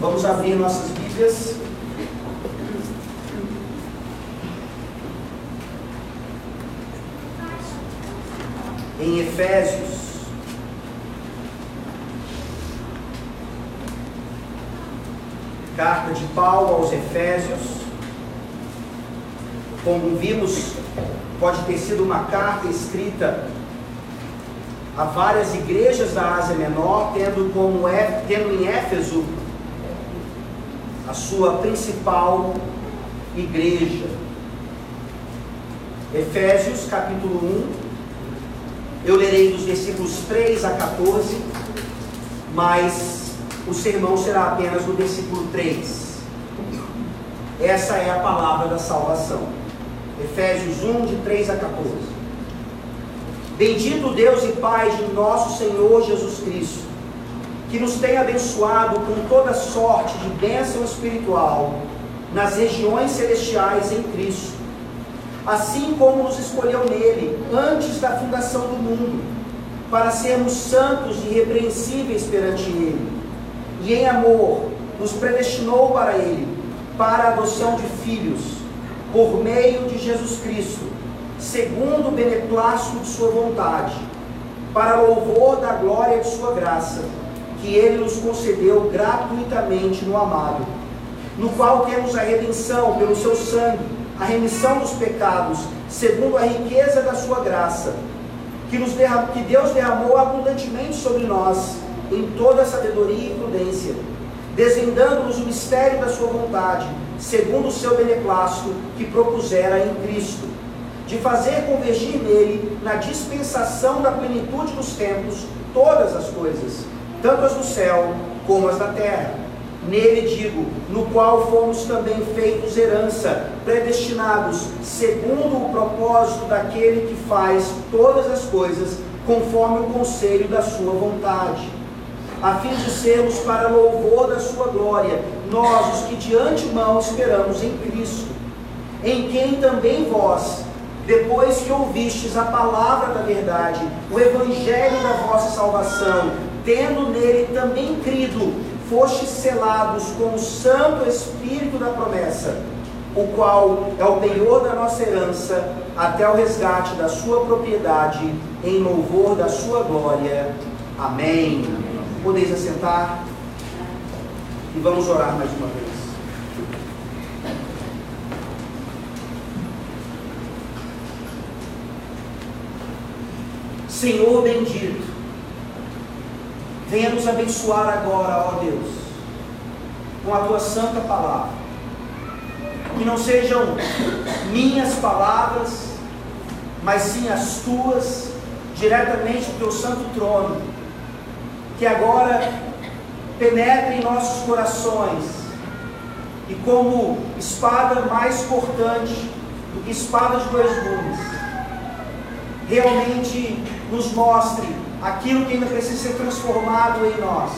Vamos abrir nossas Bíblias. Em Efésios. Carta de Paulo aos Efésios. Como vimos, pode ter sido uma carta escrita a várias igrejas da Ásia Menor, tendo, como tendo em Éfeso a sua principal igreja. Efésios capítulo 1, eu lerei dos versículos 3 a 14, mas o sermão será apenas no versículo 3. Essa é a palavra da salvação. Efésios 1, de 3 a 14. Bendito Deus e Pai de nosso Senhor Jesus Cristo, que nos tem abençoado com toda sorte de bênção espiritual nas regiões celestiais em Cristo, assim como nos escolheu nele antes da fundação do mundo, para sermos santos e irrepreensíveis perante Ele, e em amor nos predestinou para Ele, para a adoção de filhos, por meio de Jesus Cristo, segundo o beneplácito de Sua vontade, para louvor da glória de Sua graça que ele nos concedeu gratuitamente no amado, no qual temos a redenção pelo seu sangue, a remissão dos pecados, segundo a riqueza da sua graça, que, nos derram, que Deus derramou abundantemente sobre nós, em toda sabedoria e prudência, desvendando-nos o mistério da sua vontade, segundo o seu beneplácito que propusera em Cristo, de fazer convergir nele, na dispensação da plenitude dos tempos, todas as coisas tanto as do céu como as da terra. Nele digo, no qual fomos também feitos herança, predestinados, segundo o propósito daquele que faz todas as coisas conforme o conselho da sua vontade, a fim de sermos para louvor da sua glória, nós os que de antemão esperamos em Cristo, em quem também vós, depois que ouvistes a palavra da verdade, o evangelho da vossa salvação, tendo nele também crido, fostes selados com o Santo Espírito da promessa, o qual é o penhor da nossa herança, até o resgate da sua propriedade, em louvor da sua glória. Amém. Podeis assentar e vamos orar mais uma vez. Senhor bendito, venha nos abençoar agora, ó Deus, com a tua santa palavra. Que não sejam minhas palavras, mas sim as tuas, diretamente do teu santo trono, que agora penetre em nossos corações e como espada mais cortante do que espada de dois gumes, realmente nos mostre aquilo que ainda precisa ser transformado em nós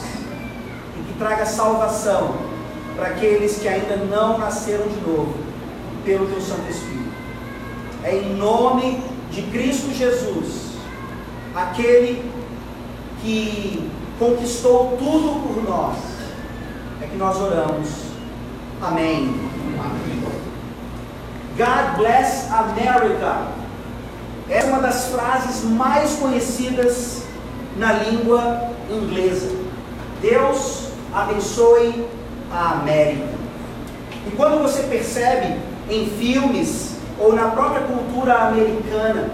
e que traga salvação para aqueles que ainda não nasceram de novo pelo teu Santo Espírito. É em nome de Cristo Jesus, aquele que conquistou tudo por nós, é que nós oramos. Amém. God bless America. Essa é uma das frases mais conhecidas na língua inglesa. Deus abençoe a América. E quando você percebe em filmes ou na própria cultura americana,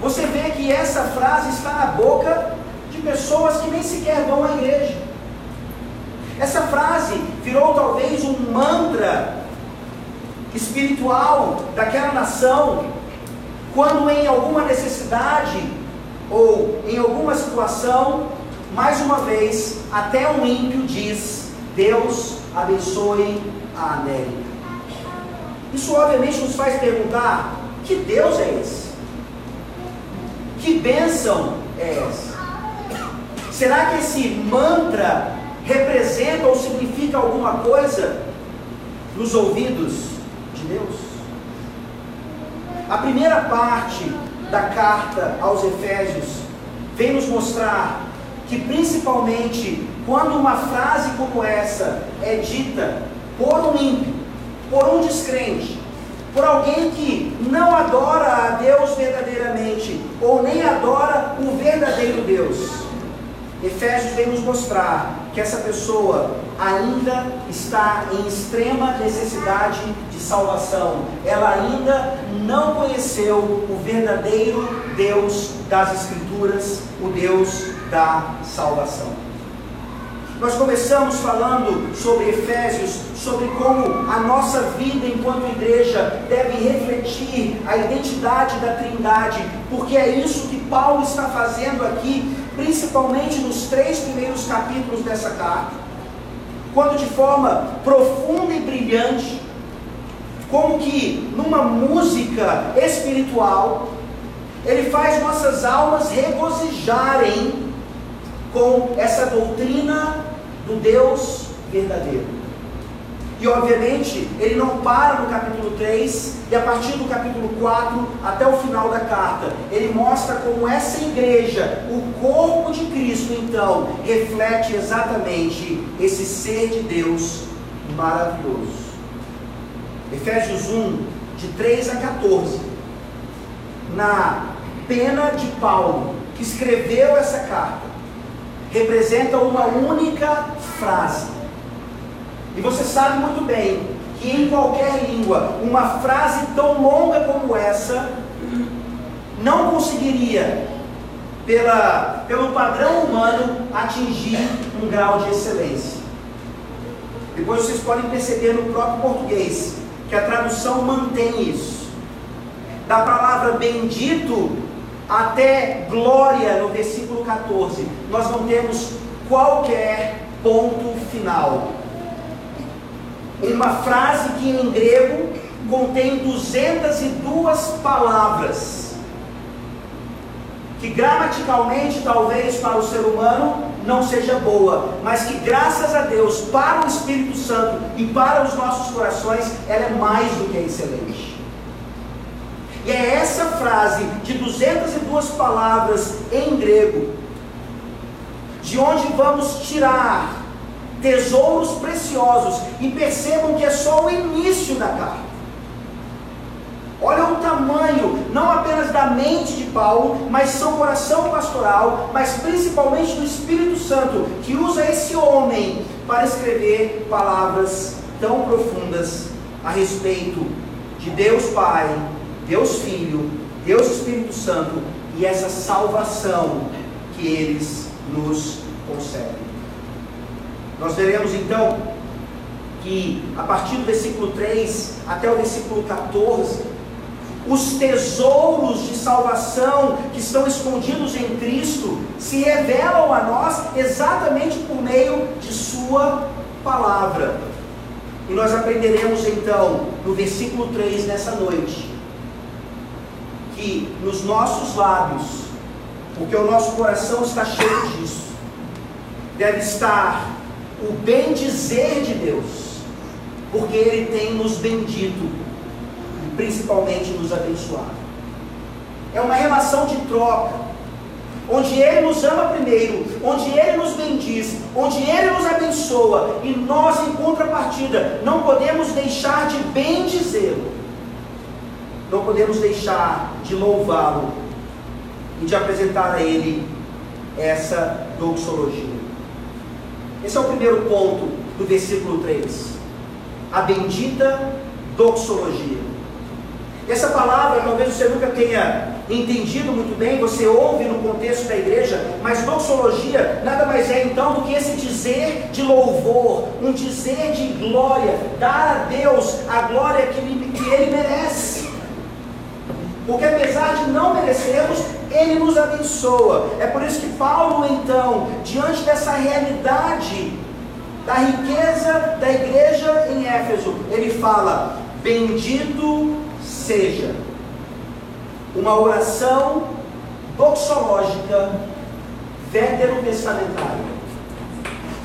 você vê que essa frase está na boca de pessoas que nem sequer vão à igreja. Essa frase virou talvez um mantra espiritual daquela nação quando em alguma necessidade ou em alguma situação, mais uma vez, até um ímpio diz: Deus abençoe a América. Isso obviamente nos faz perguntar: que Deus é esse? Que bênção é essa? Será que esse mantra representa ou significa alguma coisa nos ouvidos de Deus? A primeira parte da carta aos Efésios vem nos mostrar que, principalmente quando uma frase como essa é dita por um ímpio, por um descrente, por alguém que não adora a Deus verdadeiramente, ou nem adora o verdadeiro Deus, Efésios vem nos mostrar que essa pessoa ainda está em extrema necessidade de salvação. Ela ainda não conheceu o verdadeiro Deus das Escrituras, o Deus da salvação. Nós começamos falando sobre Efésios, sobre como a nossa vida enquanto igreja deve refletir a identidade da Trindade, porque é isso que Paulo está fazendo aqui principalmente nos três primeiros capítulos dessa carta, quando de forma profunda e brilhante, como que numa música espiritual, ele faz nossas almas regozijarem com essa doutrina do Deus verdadeiro. E obviamente ele não para no capítulo 3 e a partir do capítulo 4 até o final da carta, ele mostra como essa igreja, o corpo de Cristo, então, reflete exatamente esse ser de Deus maravilhoso. Efésios 1, de 3 a 14, na pena de Paulo, que escreveu essa carta, representa uma única frase e você sabe muito bem que em qualquer língua, uma frase tão longa como essa não conseguiria, pela, pelo padrão humano, atingir um grau de excelência. Depois vocês podem perceber no próprio português que a tradução mantém isso. Da palavra bendito até glória no versículo 14, nós não temos qualquer ponto final uma frase que em grego contém 202 palavras, que gramaticalmente, talvez para o ser humano, não seja boa, mas que graças a Deus, para o Espírito Santo e para os nossos corações, ela é mais do que excelente. E é essa frase de 202 palavras em grego, de onde vamos tirar tesouros preciosos. E percebam que é só o início da carta. Olha o tamanho, não apenas da mente de Paulo, mas seu coração pastoral, mas principalmente do Espírito Santo, que usa esse homem para escrever palavras tão profundas a respeito de Deus Pai, Deus Filho, Deus Espírito Santo e essa salvação que eles nos concedem. Nós veremos então que a partir do versículo 3 até o versículo 14, os tesouros de salvação que estão escondidos em Cristo se revelam a nós exatamente por meio de Sua palavra. E nós aprenderemos então, no versículo 3 nessa noite, que nos nossos lábios, porque o nosso coração está cheio disso, deve estar o bem dizer de Deus, porque Ele tem nos bendito e principalmente nos abençoado. É uma relação de troca, onde Ele nos ama primeiro, onde Ele nos bendiz, onde Ele nos abençoa, e nós, em contrapartida, não podemos deixar de bendizê-lo, não podemos deixar de louvá-lo e de apresentar a Ele essa doxologia. Esse é o primeiro ponto do versículo 3. A bendita doxologia. Essa palavra talvez você nunca tenha entendido muito bem, você ouve no contexto da igreja, mas doxologia nada mais é então do que esse dizer de louvor, um dizer de glória, dar a Deus a glória que ele, merece. Porque apesar de não merecermos, Ele nos abençoa. É por isso que Paulo, então, diante dessa realidade da riqueza da igreja em Éfeso, ele fala: Bendito seja. Uma oração doxológica veterotestamentária.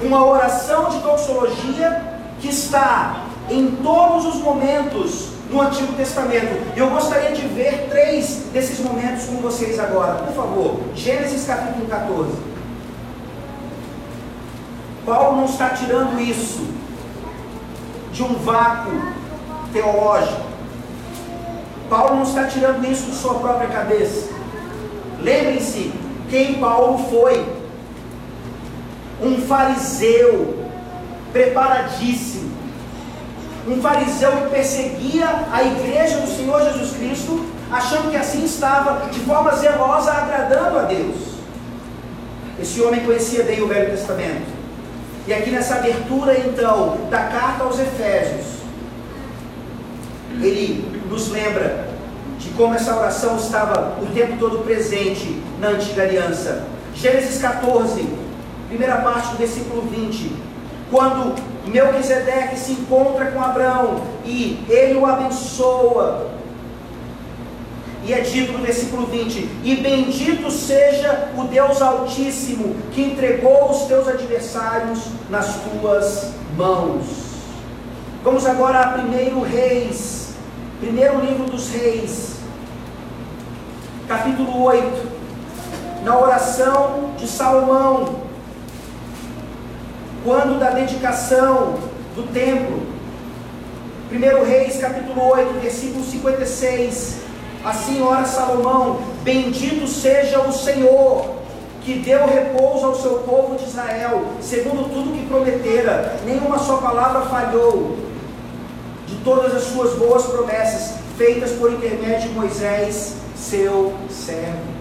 Uma oração de doxologia que está em todos os momentos no Antigo Testamento. Eu gostaria de ver três desses momentos com vocês agora. Por favor, Gênesis capítulo 14. Paulo não está tirando isso de um vácuo teológico. Paulo não está tirando isso de sua própria cabeça. Lembrem-se quem Paulo foi. Um fariseu preparadíssimo. Um fariseu que perseguia a igreja do Senhor Jesus Cristo, achando que assim estava de forma zelosa agradando a Deus. Esse homem conhecia bem o Velho Testamento. E aqui nessa abertura então da carta aos Efésios, ele nos lembra de como essa oração estava o tempo todo presente na antiga aliança. Gênesis 14, primeira parte do versículo 20. Quando Melquisedeque se encontra com Abraão e ele o abençoa, e é dito no versículo 20: E bendito seja o Deus Altíssimo, que entregou os teus adversários nas tuas mãos. Vamos agora a 1 Reis, primeiro livro dos Reis, capítulo 8, na oração de Salomão, quando da dedicação do templo. 1 Reis, capítulo 8, versículo 56. Assim ora Salomão: Bendito seja o Senhor, que deu repouso ao seu povo de Israel, segundo tudo que prometera, nenhuma só palavra falhou, de todas as suas boas promessas, feitas por intermédio de Moisés, seu servo.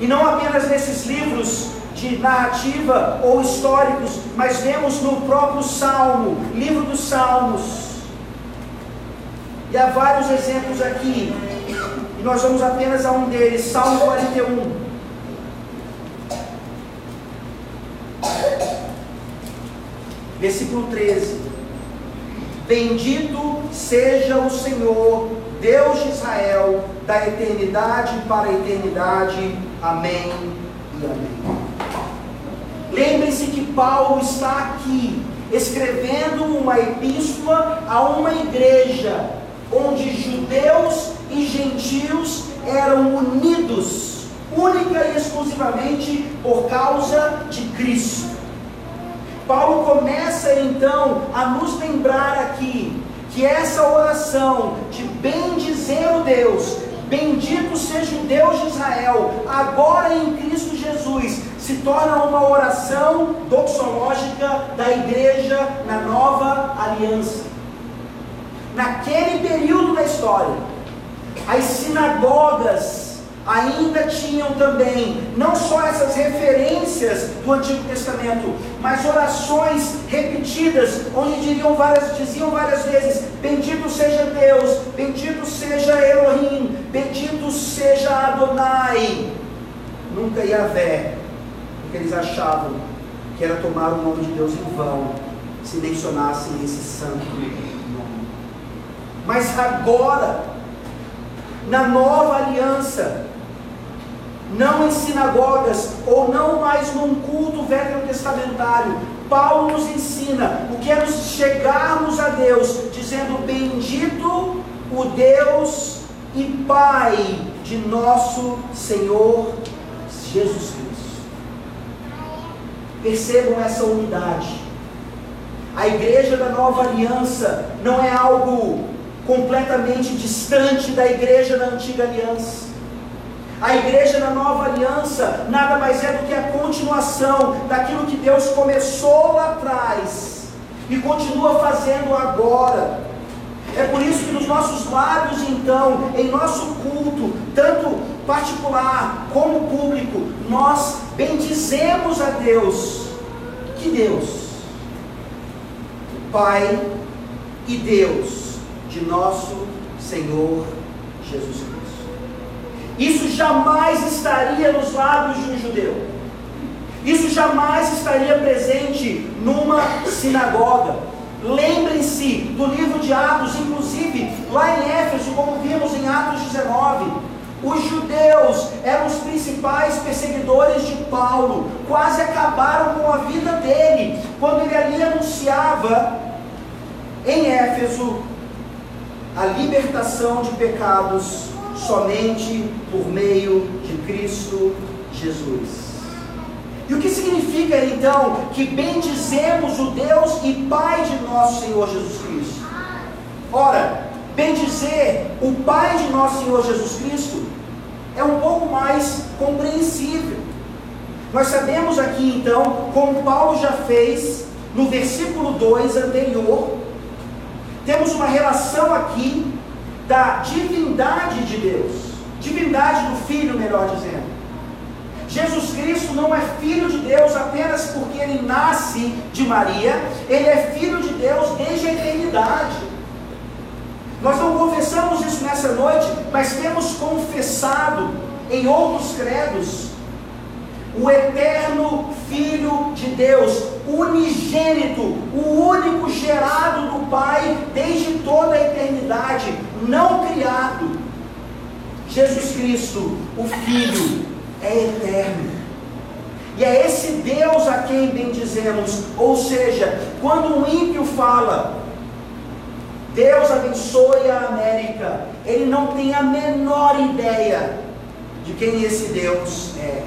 E não apenas nesses livros de narrativa ou históricos, mas vemos no próprio Salmo, livro dos Salmos. E há vários exemplos aqui e nós vamos apenas a um deles, Salmo 41. Versículo 13. Bendito seja o Senhor, Deus de Israel, da eternidade para a eternidade. Amém e amém. Lembre-se que Paulo está aqui escrevendo uma epístola a uma igreja onde judeus e gentios eram unidos, única e exclusivamente por causa de Cristo. Paulo começa então a nos lembrar aqui que essa oração de bendizer o Deus, bendito seja o Deus de Israel, agora em Cristo Jesus, se torna uma oração doxológica da igreja na nova aliança. Naquele período da história, as sinagogas ainda tinham também não só essas referências do Antigo Testamento, mas orações repetidas, onde diriam várias, diziam várias vezes: Bendito seja Deus, bendito seja Elohim, bendito seja Adonai. Nunca Yahvé, porque eles achavam que era tomar o nome de Deus em vão, se mencionassem esse santo nome. Mas agora, na nova aliança, não em sinagogas ou não mais num culto veterotestamentário, Paulo nos ensina o que é nos chegarmos a Deus, dizendo: Bendito o Deus e Pai de nosso Senhor Jesus Cristo. Percebam essa unidade. A igreja da nova aliança não é algo completamente distante da igreja da antiga aliança. A igreja da nova aliança nada mais é do que a continuação daquilo que Deus começou lá atrás e continua fazendo agora. É por isso que nos nossos lábios, então, em nosso culto, tanto particular como público, nós bendizemos a Deus. Que Deus? Pai e Deus de nosso Senhor Jesus Cristo. Isso jamais estaria nos lábios de um judeu. Isso jamais estaria presente numa sinagoga. Lembrem-se do livro de Atos, inclusive lá em Éfeso, como vimos em Atos 19. Os judeus eram os principais perseguidores de Paulo, quase acabaram com a vida dele, quando ele ali anunciava em Éfeso a libertação de pecados somente por meio de Cristo Jesus. E o que significa então que bendizemos o Deus e Pai de nosso Senhor Jesus Cristo? Ora, bendizer o Pai de nosso Senhor Jesus Cristo é um pouco mais compreensível. Nós sabemos aqui então, como Paulo já fez no versículo 2 anterior, temos uma relação aqui da divindade de Deus, divindade do Filho, melhor dizendo. Jesus Cristo não é filho de Deus apenas porque ele nasce de Maria, ele é filho de Deus desde a eternidade. Nós não confessamos isso nessa noite, mas temos confessado em outros credos o eterno Filho de Deus, unigênito, o único gerado do Pai desde toda a eternidade, não criado. Jesus Cristo, o Filho, é eterno. E é esse Deus a quem bendizemos. Ou seja, quando um ímpio fala, Deus abençoe a América, ele não tem a menor ideia de quem esse Deus é.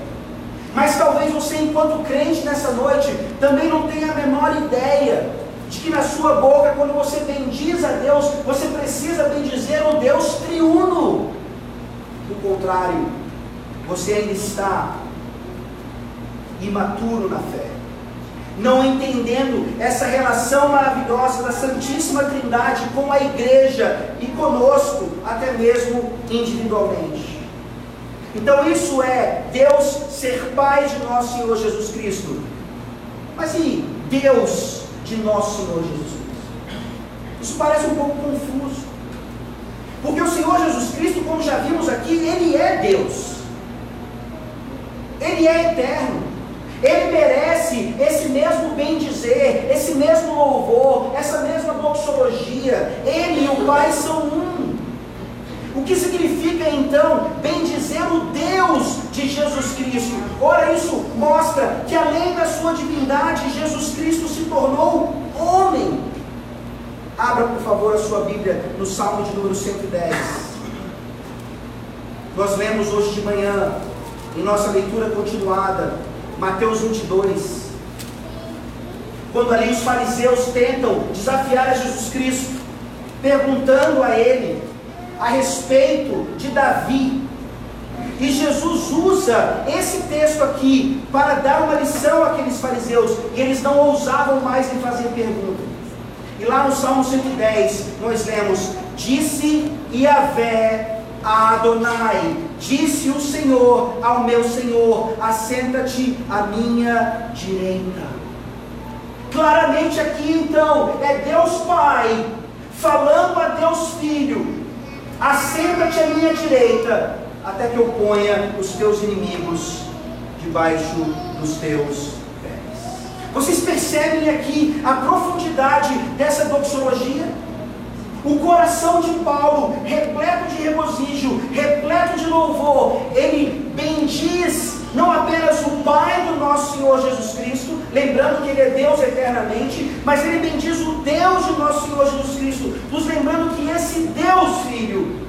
Mas talvez você, enquanto crente nessa noite, também não tenha a menor ideia de que na sua boca, quando você bendiz a Deus, você precisa bendizer o Deus triuno. Do contrário, você ainda está imaturo na fé, não entendendo essa relação maravilhosa da Santíssima Trindade com a igreja e conosco, até mesmo individualmente. Então, isso é Deus ser Pai de nosso Senhor Jesus Cristo. Mas e Deus de nosso Senhor Jesus Cristo? Isso parece um pouco confuso. Porque o Senhor Jesus Cristo, como já vimos aqui, Ele é Deus. Ele é eterno. Ele merece esse mesmo bem dizer, esse mesmo louvor, essa mesma doxologia. Ele e o Pai são um. O que significa então bem dizer o Deus de Jesus Cristo? Ora, isso mostra que além da sua divindade, Jesus Cristo se tornou homem. Abra, por favor, a sua Bíblia no Salmo de número 110. Nós lemos hoje de manhã em nossa leitura continuada, Mateus 22, quando ali os fariseus tentam desafiar a Jesus Cristo, perguntando a ele a respeito de Davi. E Jesus usa esse texto aqui para dar uma lição àqueles fariseus, e eles não ousavam mais em fazer pergunta. E lá no Salmo 110, nós lemos: Disse Yahvé a Adonai, disse o Senhor ao meu Senhor: assenta-te à minha direita. Claramente aqui então é Deus Pai falando a Deus Filho: assenta-te à minha direita, até que eu ponha os teus inimigos debaixo dos teus pés. Vocês percebem aqui a profundidade dessa doxologia? O coração de Paulo, repleto de regozijo, repleto de louvor, ele bendiz não apenas o Pai do nosso Senhor Jesus Cristo, lembrando que Ele é Deus eternamente, mas ele bendiz o Deus de nosso Senhor Jesus Cristo, nos lembrando que esse Deus Filho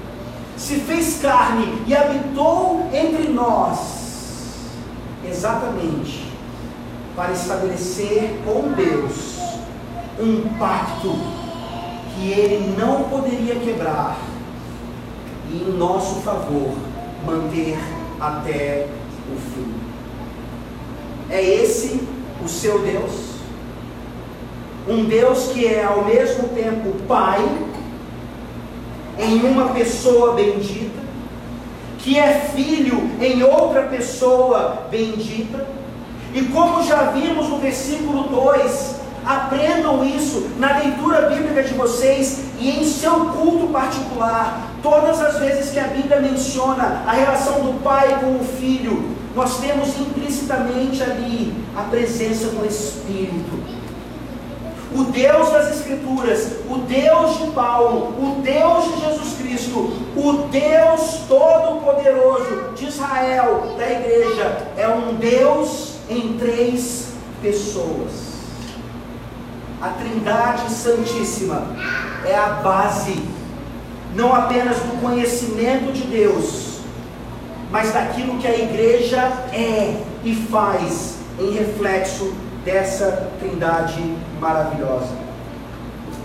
se fez carne e habitou entre nós, exatamente para estabelecer com Deus um pacto que ele não poderia quebrar e em nosso favor manter até o fim. É esse o seu Deus? Um Deus que é ao mesmo tempo Pai, em uma pessoa bendita, que é filho em outra pessoa bendita, e como já vimos no versículo 2, Aprendam isso na leitura bíblica de vocês e em seu culto particular. Todas as vezes que a Bíblia menciona a relação do pai com o filho, nós temos implicitamente ali a presença do Espírito. O Deus das Escrituras, o Deus de Paulo, o Deus de Jesus Cristo, o Deus Todo-Poderoso de Israel, da igreja, é um Deus em três pessoas. A Trindade Santíssima é a base, não apenas do conhecimento de Deus, mas daquilo que a igreja é e faz em reflexo dessa trindade maravilhosa.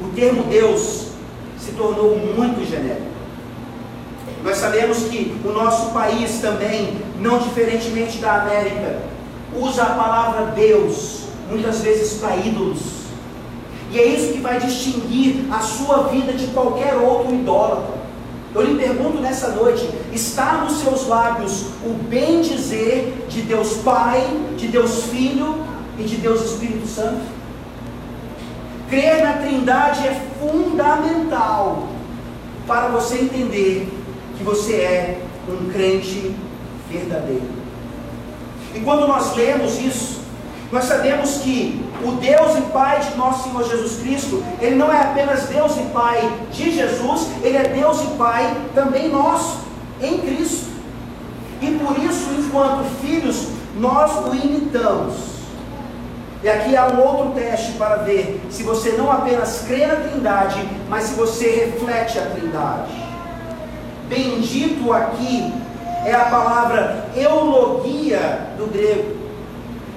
O termo Deus se tornou muito genérico. Nós sabemos que o nosso país também, não diferentemente da América, usa a palavra Deus muitas vezes para ídolos. E é isso que vai distinguir a sua vida de qualquer outro idólatra. Eu lhe pergunto nessa noite: está nos seus lábios o bem dizer de Deus Pai, de Deus Filho e de Deus Espírito Santo? Crer na Trindade é fundamental para você entender que você é um crente verdadeiro. E quando nós lemos isso, nós sabemos que o Deus e Pai de nosso Senhor Jesus Cristo, Ele não é apenas Deus e Pai de Jesus, Ele é Deus e Pai também nosso, em Cristo. E por isso, enquanto filhos, nós o imitamos. E aqui há um outro teste para ver se você não apenas crê na Trindade, mas se você reflete a Trindade. Bendito aqui é a palavra eulogia do grego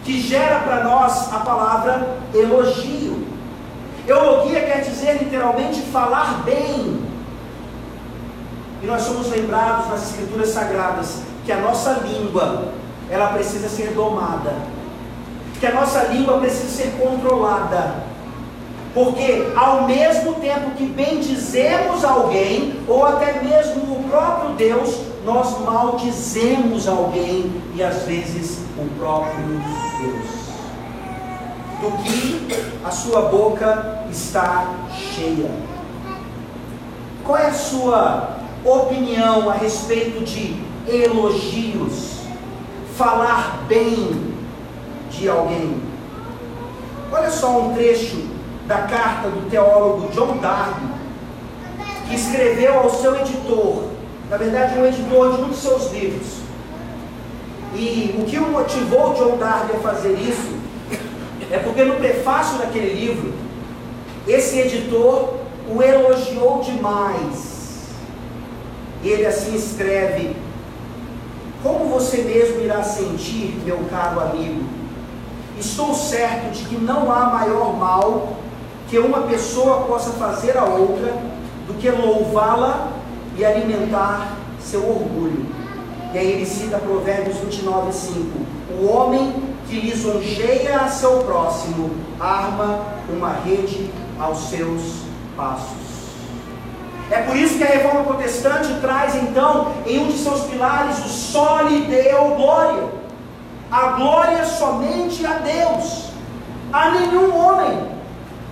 que gera para nós a palavra elogio. Eulogia quer dizer literalmente falar bem. E nós somos lembrados nas escrituras sagradas que a nossa língua, ela precisa ser domada. Que a nossa língua precisa ser controlada. Porque ao mesmo tempo que bendizemos alguém, ou até mesmo o próprio Deus, nós maldizemos alguém e às vezes o próprio Deus. Do que a sua boca está cheia. Qual é a sua opinião a respeito de elogios? Falar bem de alguém. Olha só um trecho da carta do teólogo John Darby, que escreveu ao seu editor, na verdade, um editor de um de seus livros. E o que o motivou John Darby a fazer isso é porque no prefácio daquele livro, esse editor o elogiou demais. Ele assim escreve: Como você mesmo irá sentir, meu caro amigo? Estou certo de que não há maior mal que uma pessoa possa fazer a outra do que louvá-la e alimentar seu orgulho. E aí ele cita Provérbios 29, 5. O homem que lisonjeia a seu próximo arma uma rede aos seus passos. É por isso que a reforma protestante traz então em um de seus pilares o só lhe deu glória. A glória somente a Deus, a nenhum homem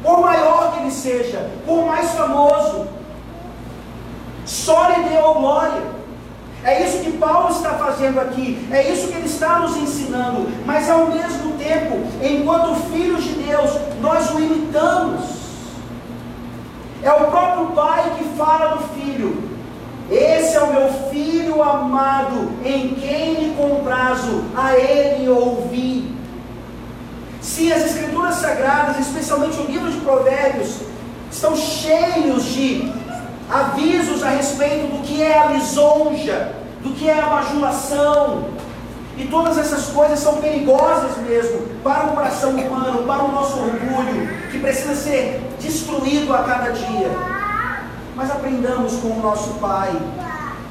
por maior que ele seja, por mais famoso, só lhe deu glória. É isso que Paulo está fazendo aqui, é isso que ele está nos ensinando, mas ao mesmo tempo, enquanto filhos de Deus, nós o imitamos. É o próprio Pai que fala do Filho. Esse é o meu filho amado, em quem me comprazo, a ele ouvi. Sim, as escrituras sagradas, especialmente o livro de Provérbios, estão cheios de avisos a respeito do que é a lisonja, do que é a bajulação. E todas essas coisas são perigosas mesmo para o coração humano, para o nosso orgulho, que precisa ser destruído a cada dia. Mas aprendamos com o nosso Pai,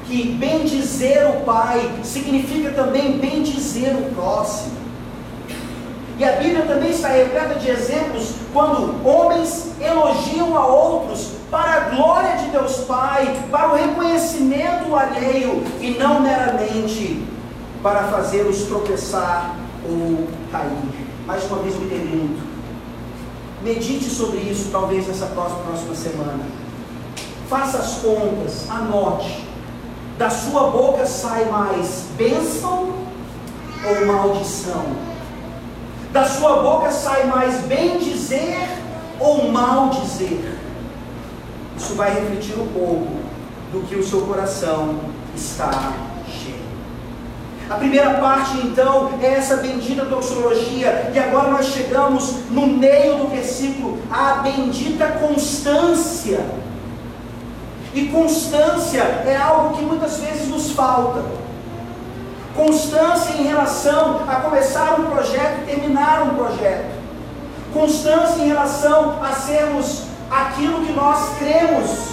que bem dizer o Pai significa também bem dizer o próximo. E a Bíblia também está repleta de exemplos quando homens elogiam a outros para a glória de Deus Pai, para o reconhecimento alheio e não meramente para fazê-los tropeçar ou cair. Mais uma vez me pergunto, medite sobre isso talvez nessa próxima, semana. Faça as contas, anote. Da sua boca sai mais bênção ou maldição? Da sua boca sai mais bem dizer ou mal dizer. Isso vai refletir um pouco do que o seu coração está cheio. A primeira parte, então, é essa bendita doxologia, e agora nós chegamos no meio do versículo, a bendita constância. E constância é algo que muitas vezes nos falta. constância em relação a começar um projeto e terminar um projeto, constância em relação a sermos aquilo que nós cremos,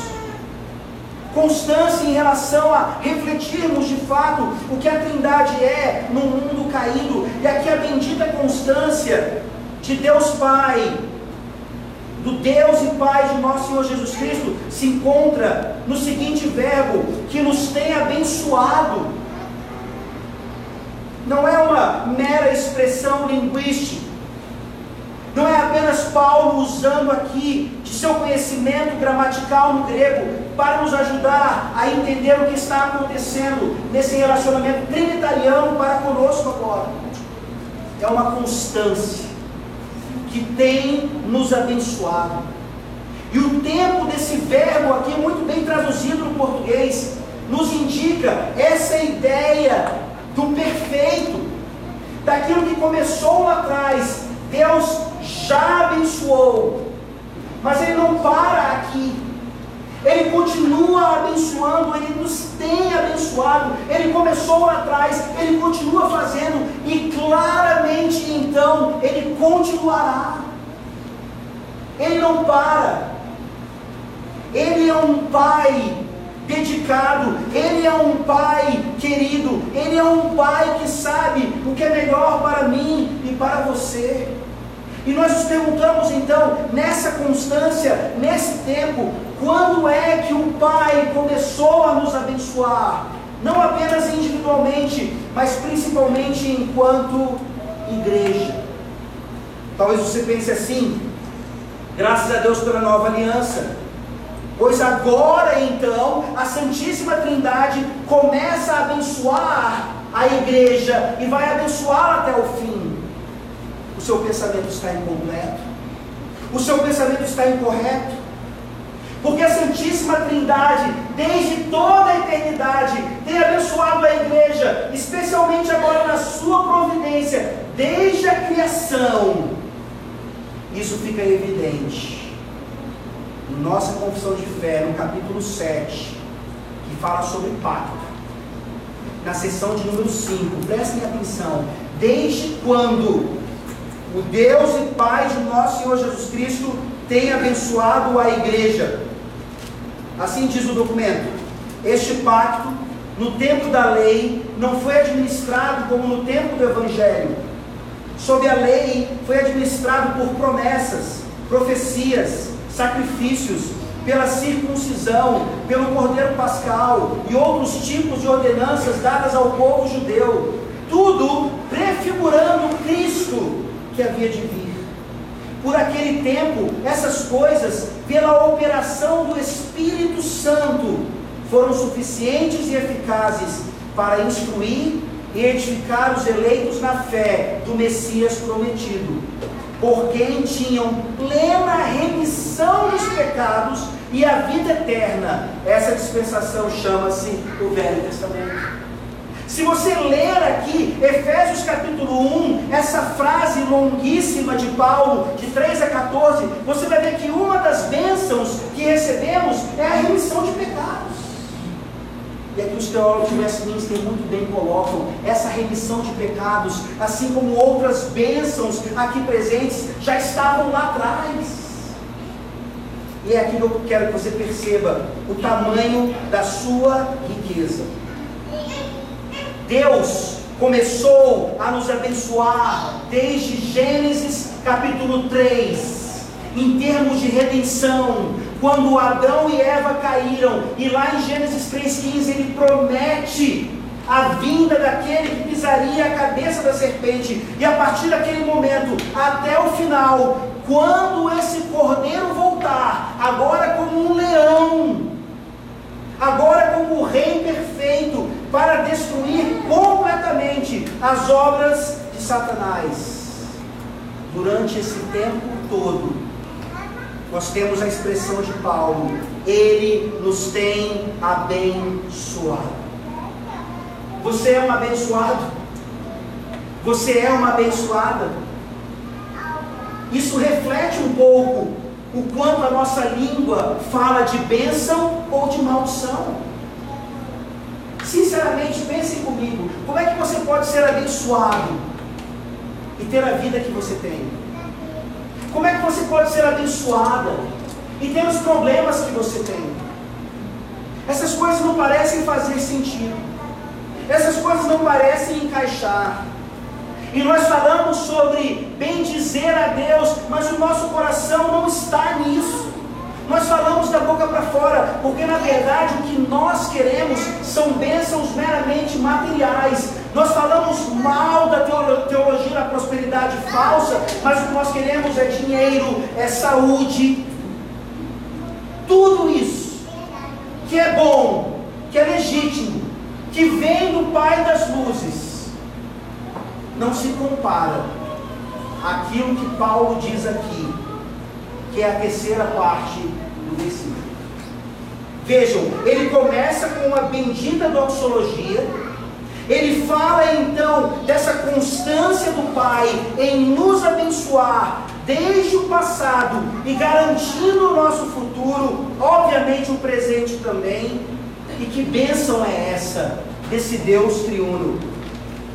constância em relação a refletirmos de fato o que a Trindade é no mundo caído, e aqui a bendita constância de Deus Pai, do Deus e Pai de nosso Senhor Jesus Cristo, se encontra no seguinte verbo: que nos tem abençoado. Não é uma mera expressão linguística, não é apenas Paulo usando aqui de seu conhecimento gramatical no grego para nos ajudar a entender o que está acontecendo nesse relacionamento trinitariano para conosco agora. É uma constância que tem nos abençoado. E o tempo desse verbo aqui, muito bem traduzido no português, nos indica essa ideia do perfeito, daquilo que começou lá atrás. Deus já abençoou, mas Ele não para aqui. Ele continua abençoando, Ele nos tem abençoado. Ele começou lá atrás, Ele continua fazendo, e claramente então Ele continuará. Ele não para. Ele é um Pai dedicado, Ele é um Pai querido, Ele é um Pai que sabe o que é melhor para mim e para você. E nós nos perguntamos então, nessa constância, nesse tempo, quando é que o Pai começou a nos abençoar? Não apenas individualmente, mas principalmente enquanto igreja. Talvez você pense assim, graças a Deus pela nova aliança. Pois agora então a Santíssima Trindade começa a abençoar a igreja e vai abençoá-la até o fim o seu pensamento está incompleto, o seu pensamento está incorreto, porque a Santíssima Trindade, desde toda a eternidade, tem abençoado a igreja, especialmente agora na sua providência, desde a criação. Isso fica evidente. Nossa confissão de fé, no capítulo 7, que fala sobre pacto, na seção de número 5, prestem atenção, desde quando o Deus e Pai de nosso Senhor Jesus Cristo tem abençoado a igreja. Assim diz o documento. Este pacto, no tempo da lei, não foi administrado como no tempo do Evangelho. Sob a lei, foi administrado por promessas, profecias, sacrifícios, pela circuncisão, pelo cordeiro pascal e outros tipos de ordenanças dadas ao povo judeu. Tudo prefigurando Cristo que havia de vir. Por aquele tempo, essas coisas, pela operação do Espírito Santo, foram suficientes e eficazes para instruir e edificar os eleitos na fé do Messias prometido, por quem tinham plena remissão dos pecados e a vida eterna. Essa dispensação chama-se o Velho Testamento. Se você ler aqui, Efésios capítulo 1, essa frase longuíssima de Paulo, de 3 a 14, você vai ver que uma das bênçãos que recebemos é a remissão de pecados. E aqui os teólogos de Westminster muito bem colocam essa remissão de pecados, assim como outras bênçãos aqui presentes, já estavam lá atrás. E é aqui que eu quero que você perceba o tamanho da sua riqueza. Deus começou a nos abençoar desde Gênesis capítulo 3, em termos de redenção, quando Adão e Eva caíram, e lá em Gênesis 3,15 ele promete a vinda daquele que pisaria a cabeça da serpente, e a partir daquele momento até o final, quando esse cordeiro voltar, agora como um leão, agora como o rei perfeito, para destruir completamente as obras de Satanás. Durante esse tempo todo, nós temos a expressão de Paulo: Ele nos tem abençoado. Você é um abençoado? Você é uma abençoada? Isso reflete um pouco o quanto a nossa língua fala de bênção ou de maldição. Sinceramente, pensem comigo: como é que você pode ser abençoado e ter a vida que você tem? Como é que você pode ser abençoada e ter os problemas que você tem? Essas coisas não parecem fazer sentido. Essas coisas não parecem encaixar. E nós falamos sobre bem dizer a Deus, mas o nosso coração não está nisso. Nós falamos da boca para fora, porque na verdade o que nós queremos são bênçãos meramente materiais. Nós falamos mal da teologia da prosperidade falsa, mas o que nós queremos é dinheiro, é saúde. Tudo isso que é bom, que é legítimo, que vem do Pai das luzes, não se compara àquilo que Paulo diz aqui, que é a terceira parte do versículo. Vejam, ele começa com uma bendita doxologia, ele fala então dessa constância do Pai em nos abençoar desde o passado e garantindo o nosso futuro, obviamente o presente também. E que bênção é essa desse Deus triuno?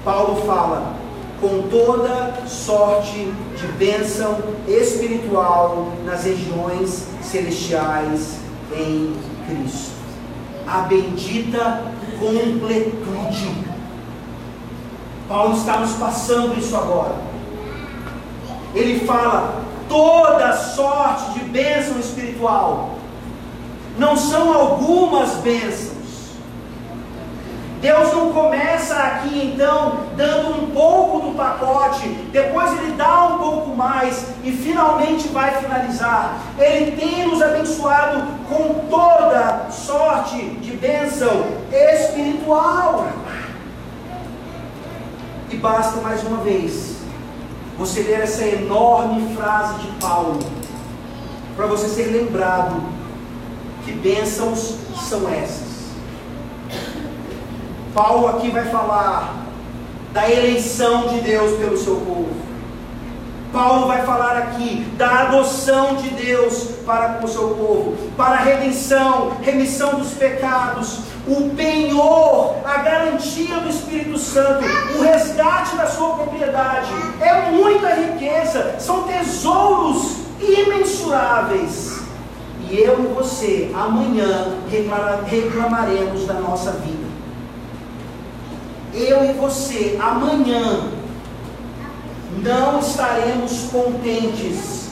Paulo fala, com toda sorte de bênção espiritual nas regiões celestiais em Cristo. A bendita completude. Paulo está nos passando isso agora. Ele fala toda sorte de bênção espiritual. Não são algumas bênçãos Deus não começa aqui então dando um pouco do pacote, depois ele dá um pouco mais e finalmente vai finalizar. Ele tem nos abençoado com toda sorte de bênção espiritual. E basta mais uma vez você ler essa enorme frase de Paulo para você ser lembrado que bênçãos são essas. Paulo aqui vai falar da eleição de Deus pelo seu povo. Paulo vai falar aqui da adoção de Deus para com o seu povo, para a redenção, remissão dos pecados, o penhor, a garantia do Espírito Santo, o resgate da sua propriedade. É muita riqueza, são tesouros imensuráveis. E eu e você, amanhã, reclamaremos da nossa vida eu e você, amanhã, não estaremos contentes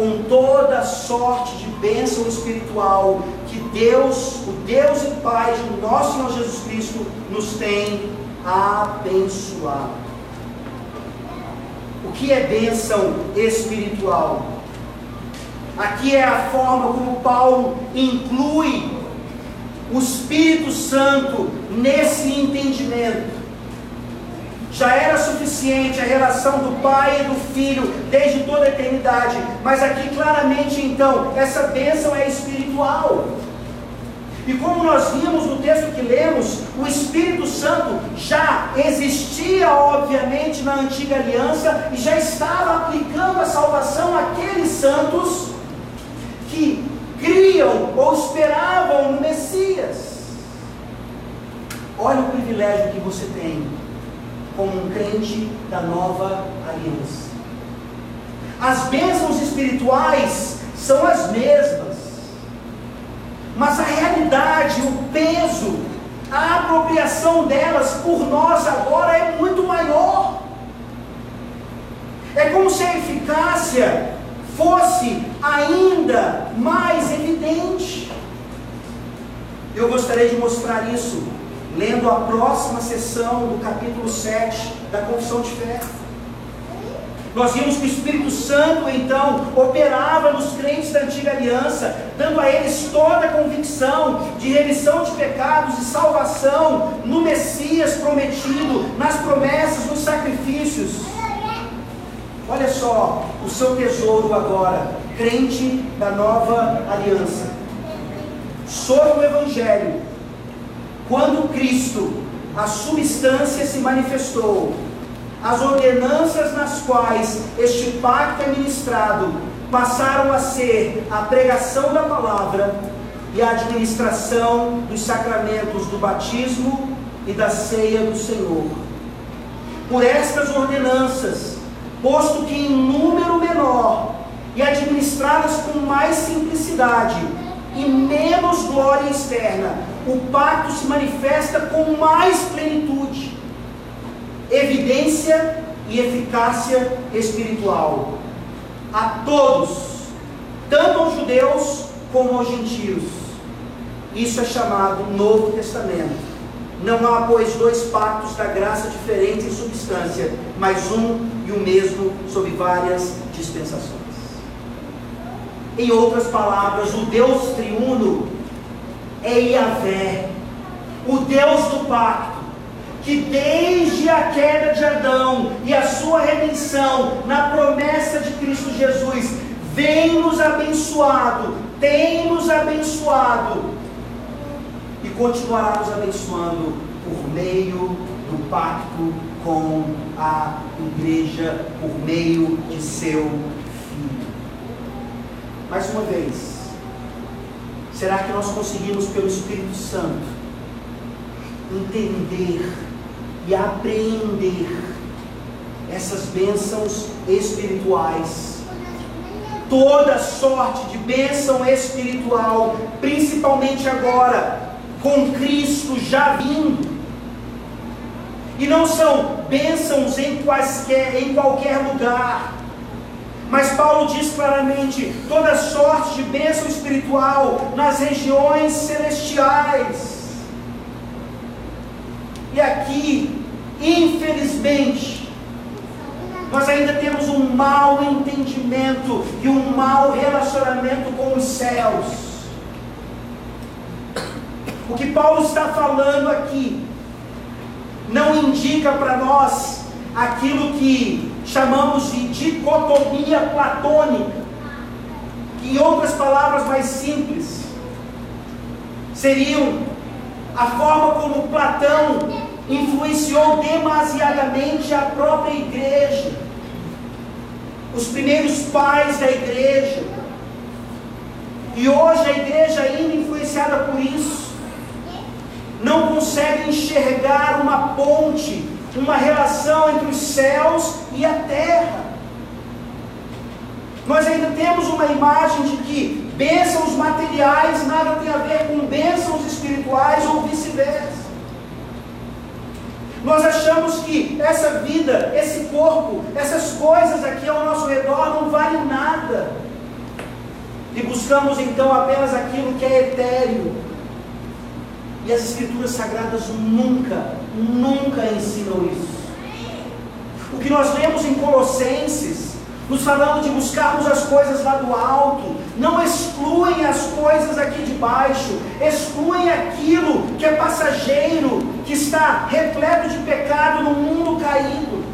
com toda sorte de bênção espiritual que Deus, o Deus e Pai de nosso Senhor Jesus Cristo, nos tem abençoado. O que é bênção espiritual? Aqui é a forma como Paulo inclui o Espírito Santo nesse entendimento já era suficiente a relação do Pai e do Filho desde toda a eternidade, mas aqui claramente então, essa bênção é espiritual. E como nós vimos no texto que lemos, o Espírito Santo já existia, obviamente, na antiga aliança e já estava aplicando a salvação àqueles santos que criam ou esperavam no Messias. Olha o privilégio que você tem como um crente da nova aliança. As bênçãos espirituais são as mesmas, mas a realidade, o peso, a apropriação delas por nós agora é muito maior. É como se a eficácia fosse ainda mais evidente. Eu gostaria de mostrar isso lendo a próxima sessão do capítulo 7 da Confissão de Fé. Nós vimos que o Espírito Santo, então, operava nos crentes da antiga aliança, dando a eles toda a convicção de remissão de pecados e salvação no Messias prometido, nas promessas, nos sacrifícios. Olha só o seu tesouro agora, crente da nova aliança. Sobre o Evangelho, quando Cristo, a substância, se manifestou, as ordenanças nas quais este pacto é ministrado passaram a ser a pregação da palavra e a administração dos sacramentos do batismo e da ceia do Senhor. Por estas ordenanças, posto que em número menor e administradas com mais simplicidade e menos glória externa, o pacto se manifesta com mais plenitude, evidência e eficácia espiritual. A todos, tanto aos judeus como aos gentios. Isso é chamado Novo Testamento. Não há, pois, dois pactos da graça diferentes em substância, mas um e o mesmo sob várias dispensações. Em outras palavras, o Deus triuno é Yahvé, o Deus do pacto, que desde a queda de Adão e a sua redenção na promessa de Cristo Jesus, vem nos abençoado, tem nos abençoado e continuará nos abençoando por meio do pacto com a igreja, por meio de seu filho. Mais uma vez, será que nós conseguimos, pelo Espírito Santo, entender e apreender essas bênçãos espirituais? Toda sorte de bênção espiritual, principalmente agora, com Cristo já vindo. E não são bênçãos em, quaisquer, em qualquer lugar. Mas Paulo diz claramente: toda sorte de bênção espiritual nas regiões celestiais. E aqui, infelizmente, nós ainda temos um mau entendimento e um mau relacionamento com os céus. O que Paulo está falando aqui não indica para nós aquilo que chamamos de dicotomia platônica, que em outras palavras mais simples seriam a forma como Platão influenciou demasiadamente a própria igreja, os primeiros pais da igreja, e hoje a igreja ainda influenciada por isso não consegue enxergar uma ponte, uma relação entre os céus e a terra. Nós ainda temos uma imagem de que bênçãos materiais nada tem a ver com bênçãos espirituais ou vice-versa. Nós achamos que essa vida, esse corpo, essas coisas aqui ao nosso redor não valem nada. E buscamos então apenas aquilo que é etéreo, e as Escrituras Sagradas nunca, nunca ensinam isso. O que nós lemos em Colossenses, nos falando de buscarmos as coisas lá do alto, não excluem as coisas aqui de baixo, excluem aquilo que é passageiro, que está repleto de pecado no mundo caído.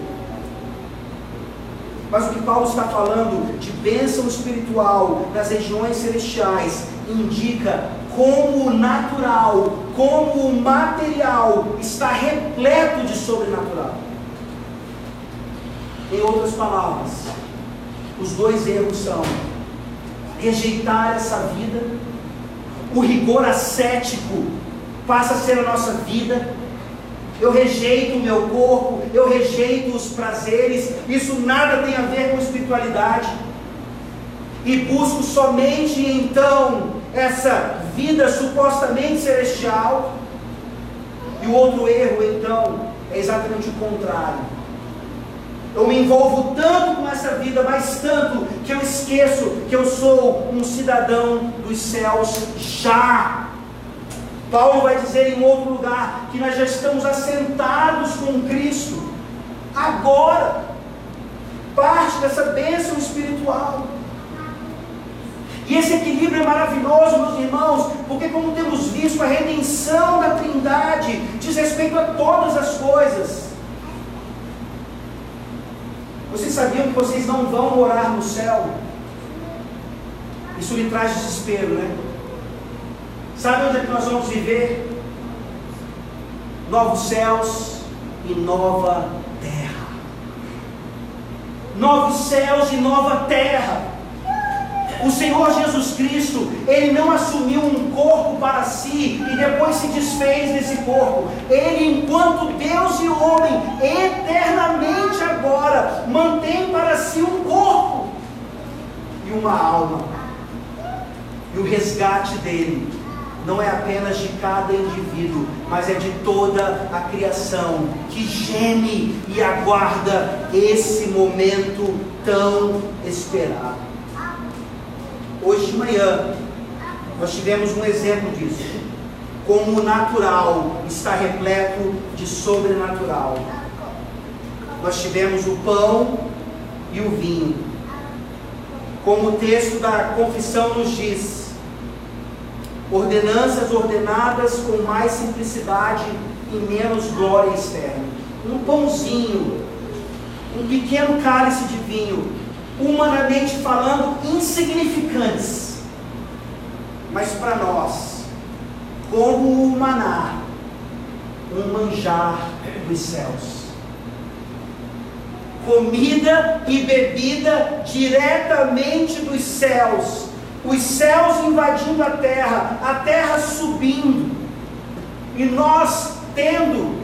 Mas o que Paulo está falando de bênção espiritual nas regiões celestiais indica como o natural, como o material está repleto de sobrenatural. Em outras palavras, os dois erros são rejeitar essa vida, o rigor ascético passa a ser a nossa vida. Eu rejeito o meu corpo, eu rejeito os prazeres, isso nada tem a ver com espiritualidade. E busco somente então essa vida supostamente celestial. E o outro erro, então, é exatamente o contrário. Eu me envolvo tanto com essa vida, mas tanto, que eu esqueço que eu sou um cidadão dos céus já. Paulo vai dizer em outro lugar que nós já estamos assentados com Cristo, agora, parte dessa bênção espiritual. E esse equilíbrio é maravilhoso, meus irmãos, porque, como temos visto, a redenção da Trindade diz respeito a todas as coisas. Vocês sabiam que vocês não vão morar no céu? Isso lhe traz desespero, né? Sabe onde é que nós vamos viver? Novos céus e nova terra. Novos céus e nova terra. O Senhor Jesus Cristo, Ele não assumiu um corpo para si e depois se desfez desse corpo. Ele, enquanto Deus e homem, eternamente agora mantém para si um corpo e uma alma. E o resgate dele não é apenas de cada indivíduo, mas é de toda a criação que geme e aguarda esse momento tão esperado. Hoje de manhã, nós tivemos um exemplo disso. Como o natural está repleto de sobrenatural. Nós tivemos o pão e o vinho. Como o texto da confissão nos diz, ordenanças ordenadas com mais simplicidade e menos glória externa. Um pãozinho, um pequeno cálice de vinho, humanamente falando, insignificantes. Mas para nós, como o maná, um manjar dos céus. Comida e bebida diretamente dos céus. Os céus invadindo a terra, a terra subindo. E nós tendo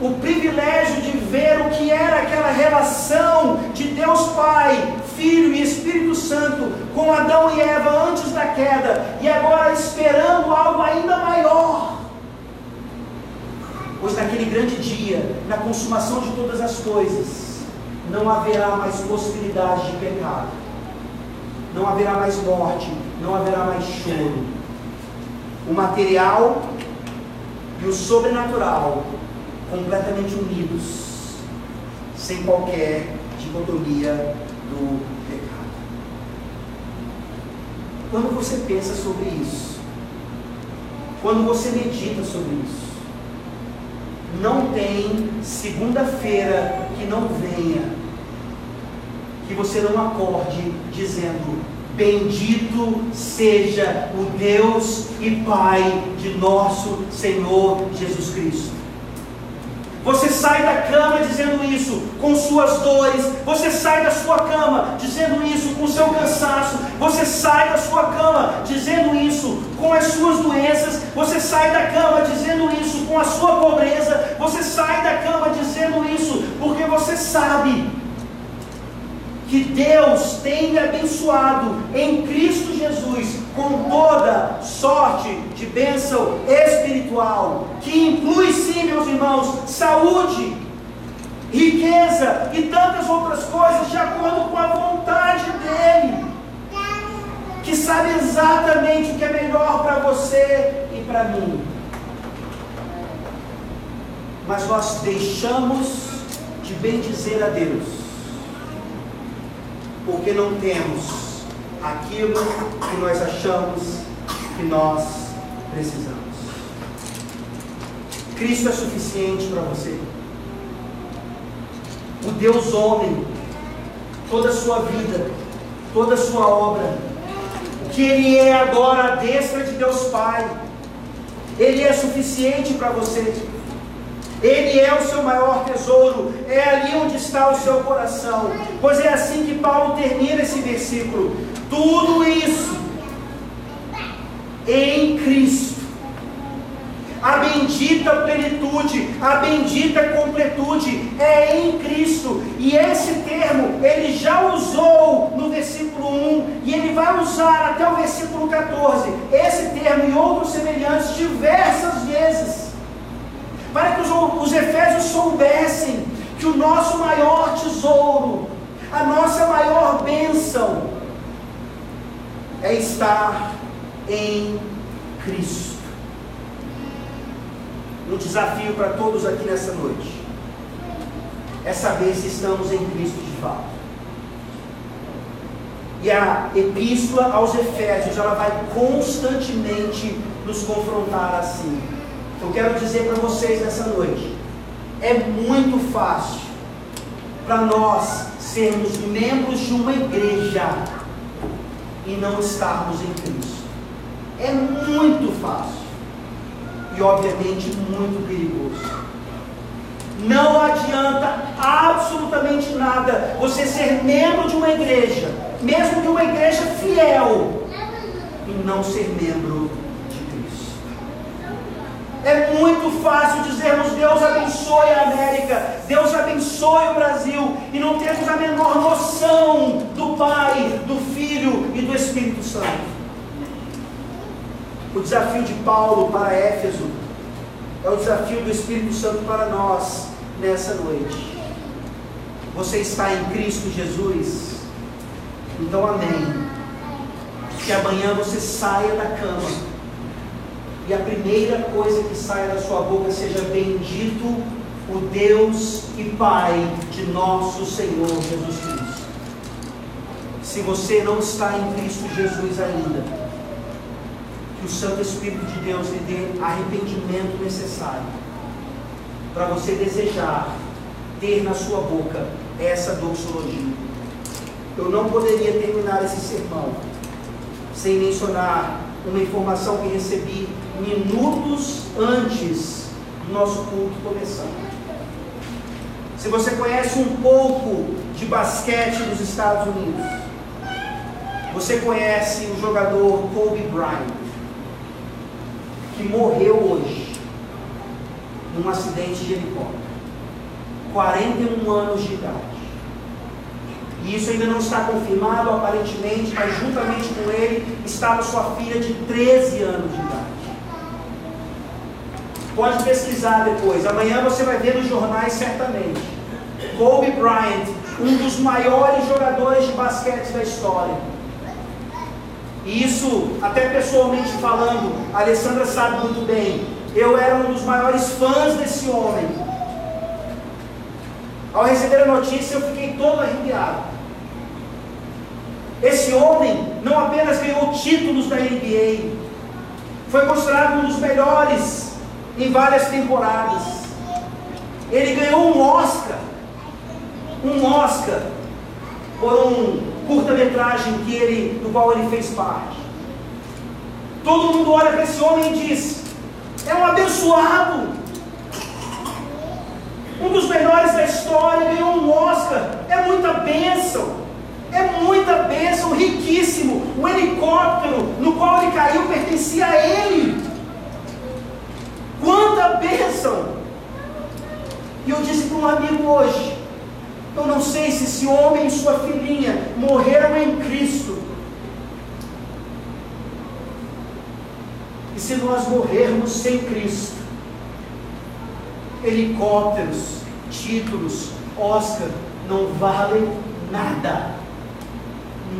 o privilégio de ver o que era aquela relação de Deus Pai, Filho e Espírito Santo com Adão e Eva antes da queda e agora esperando algo ainda maior. Pois naquele grande dia, na consumação de todas as coisas, não haverá mais possibilidade de pecado, não haverá mais morte, não haverá mais choro. O material e o sobrenatural completamente unidos, sem qualquer dicotomia do pecado. Quando você pensa sobre isso, quando você medita sobre isso, não tem segunda-feira que não venha, que você não acorde dizendo: Bendito seja o Deus e Pai de nosso Senhor Jesus Cristo. Você sai da cama dizendo isso com suas dores. Você sai da sua cama dizendo isso com seu cansaço. Você sai da sua cama dizendo isso com as suas doenças. Você sai da cama dizendo isso com a sua pobreza. Você sai da cama dizendo isso porque você sabe que Deus tem lhe abençoado em Cristo Jesus com toda sorte de bênção espiritual, que inclui sim, meus irmãos, saúde, riqueza e tantas outras coisas de acordo com a vontade dEle, que sabe exatamente o que é melhor para você e para mim. Mas nós deixamos de bendizer a Deus porque não temos aquilo que nós achamos que nós precisamos. Cristo é suficiente para você. O Deus homem, toda a sua vida, toda a sua obra, o que Ele é agora a destra de Deus Pai, Ele é suficiente para você. Ele é o seu maior tesouro, é ali onde está o seu coração. Pois é assim que Paulo termina esse versículo. Tudo isso em Cristo. A bendita plenitude, a bendita completude é em Cristo. E esse termo ele já usou no versículo 1 e ele vai usar até o versículo 14. Esse termo e outros semelhantes diversas vezes para que os, os efésios soubessem que o nosso maior tesouro, a nossa maior bênção, é estar em Cristo. Um desafio para todos aqui nessa noite é saber se estamos em Cristo de fato. E a epístola aos Efésios, ela vai constantemente nos confrontar assim eu quero dizer para vocês nessa noite: é muito fácil para nós sermos membros de uma igreja e não estarmos em Cristo. É muito fácil e, obviamente, muito perigoso. Não adianta absolutamente nada você ser membro de uma igreja, mesmo de uma igreja fiel, e não ser membro. É muito fácil dizermos Deus abençoe a América, Deus abençoe o Brasil, e não temos a menor noção do Pai, do Filho e do Espírito Santo. O desafio de Paulo para Éfeso é o desafio do Espírito Santo para nós nessa noite. Você está em Cristo Jesus? Então, amém. Que amanhã você saia da cama e a primeira coisa que saia da sua boca seja bendito o Deus e Pai de nosso Senhor Jesus Cristo. Se você não está em Cristo Jesus ainda, que o Santo Espírito de Deus lhe dê arrependimento necessário para você desejar ter na sua boca essa doxologia. Eu não poderia terminar esse sermão sem mencionar uma informação que recebi minutos antes do nosso culto começar. Se você conhece um pouco de basquete nos Estados Unidos, você conhece o jogador Kobe Bryant, que morreu hoje num acidente de helicóptero, 41 anos de idade. E isso ainda não está confirmado aparentemente, mas juntamente com ele estava sua filha de 13 anos de idade. Pode pesquisar depois. Amanhã você vai ver nos jornais certamente. Kobe Bryant, um dos maiores jogadores de basquete da história. E isso, até pessoalmente falando, a Alessandra sabe muito bem. Eu era um dos maiores fãs desse homem. Ao receber a notícia, eu fiquei todo arrepiado. Esse homem não apenas ganhou títulos da NBA, foi considerado um dos melhores em várias temporadas. Ele ganhou um Oscar, um Oscar por um curta-metragem que ele, do qual ele fez parte. Todo mundo olha para esse homem e diz: é um abençoado, um dos melhores da história, ganhou um Oscar, é muita bênção. É muita bênção, riquíssimo. O helicóptero no qual ele caiu pertencia a ele. Quanta bênção! E eu disse para um amigo hoje: eu não sei se esse homem e sua filhinha morreram em Cristo. E se nós morrermos sem Cristo, helicópteros, títulos, Oscar, não valem nada.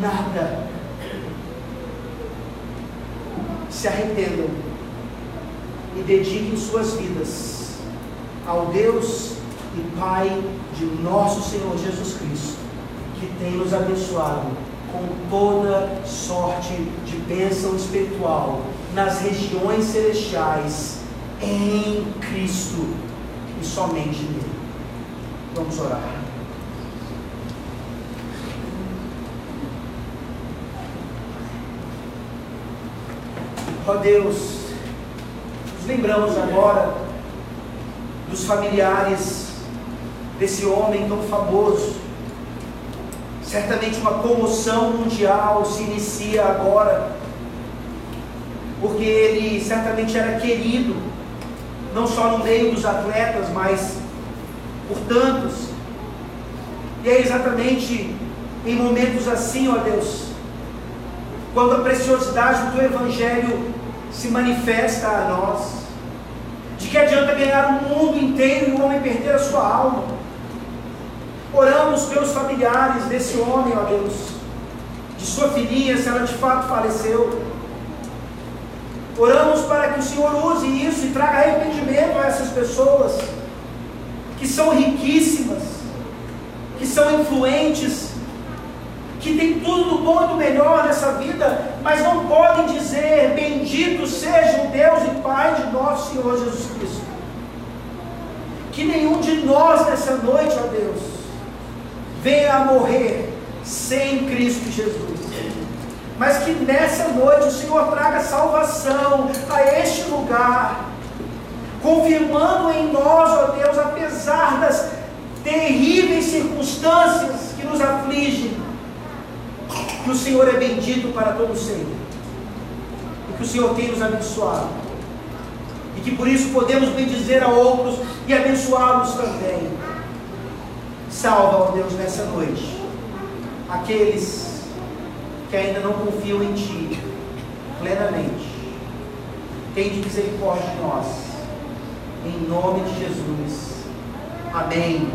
Nada. Se arrependam e dediquem suas vidas ao Deus e Pai de nosso Senhor Jesus Cristo, que tem nos abençoado com toda sorte de bênção espiritual nas regiões celestiais em Cristo e somente nele. Vamos orar. Ó Deus, lembramos agora dos familiares desse homem tão famoso. Certamente uma comoção mundial se inicia agora, porque ele certamente era querido, não só no meio dos atletas, mas por tantos. E é exatamente em momentos assim, ó Deus, quando a preciosidade do evangelho se manifesta a nós. De que adianta ganhar o mundo inteiro e o homem perder a sua alma? Oramos pelos familiares desse homem, ó Deus, de sua filhinha, se ela de fato faleceu. Oramos para que o Senhor use isso e traga arrependimento a essas pessoas que são riquíssimas, que são influentes, que tem tudo do bom e do melhor nessa vida, mas não podem dizer: Bendito seja o Deus e Pai de nosso Senhor Jesus Cristo. Que nenhum de nós nessa noite, ó Deus, venha a morrer sem Cristo Jesus. Mas que nessa noite o Senhor traga salvação a este lugar, confirmando em nós, ó Deus, apesar das terríveis circunstâncias que nos afligem, que o Senhor é bendito para todo sempre. E que o Senhor tem nos abençoado. e que por isso podemos bendizer a outros e abençoá-los também. Salva, ó Deus, nessa noite, aqueles que ainda não confiam em Ti plenamente. Tem de misericórdia de nós. Em nome de Jesus. Amém.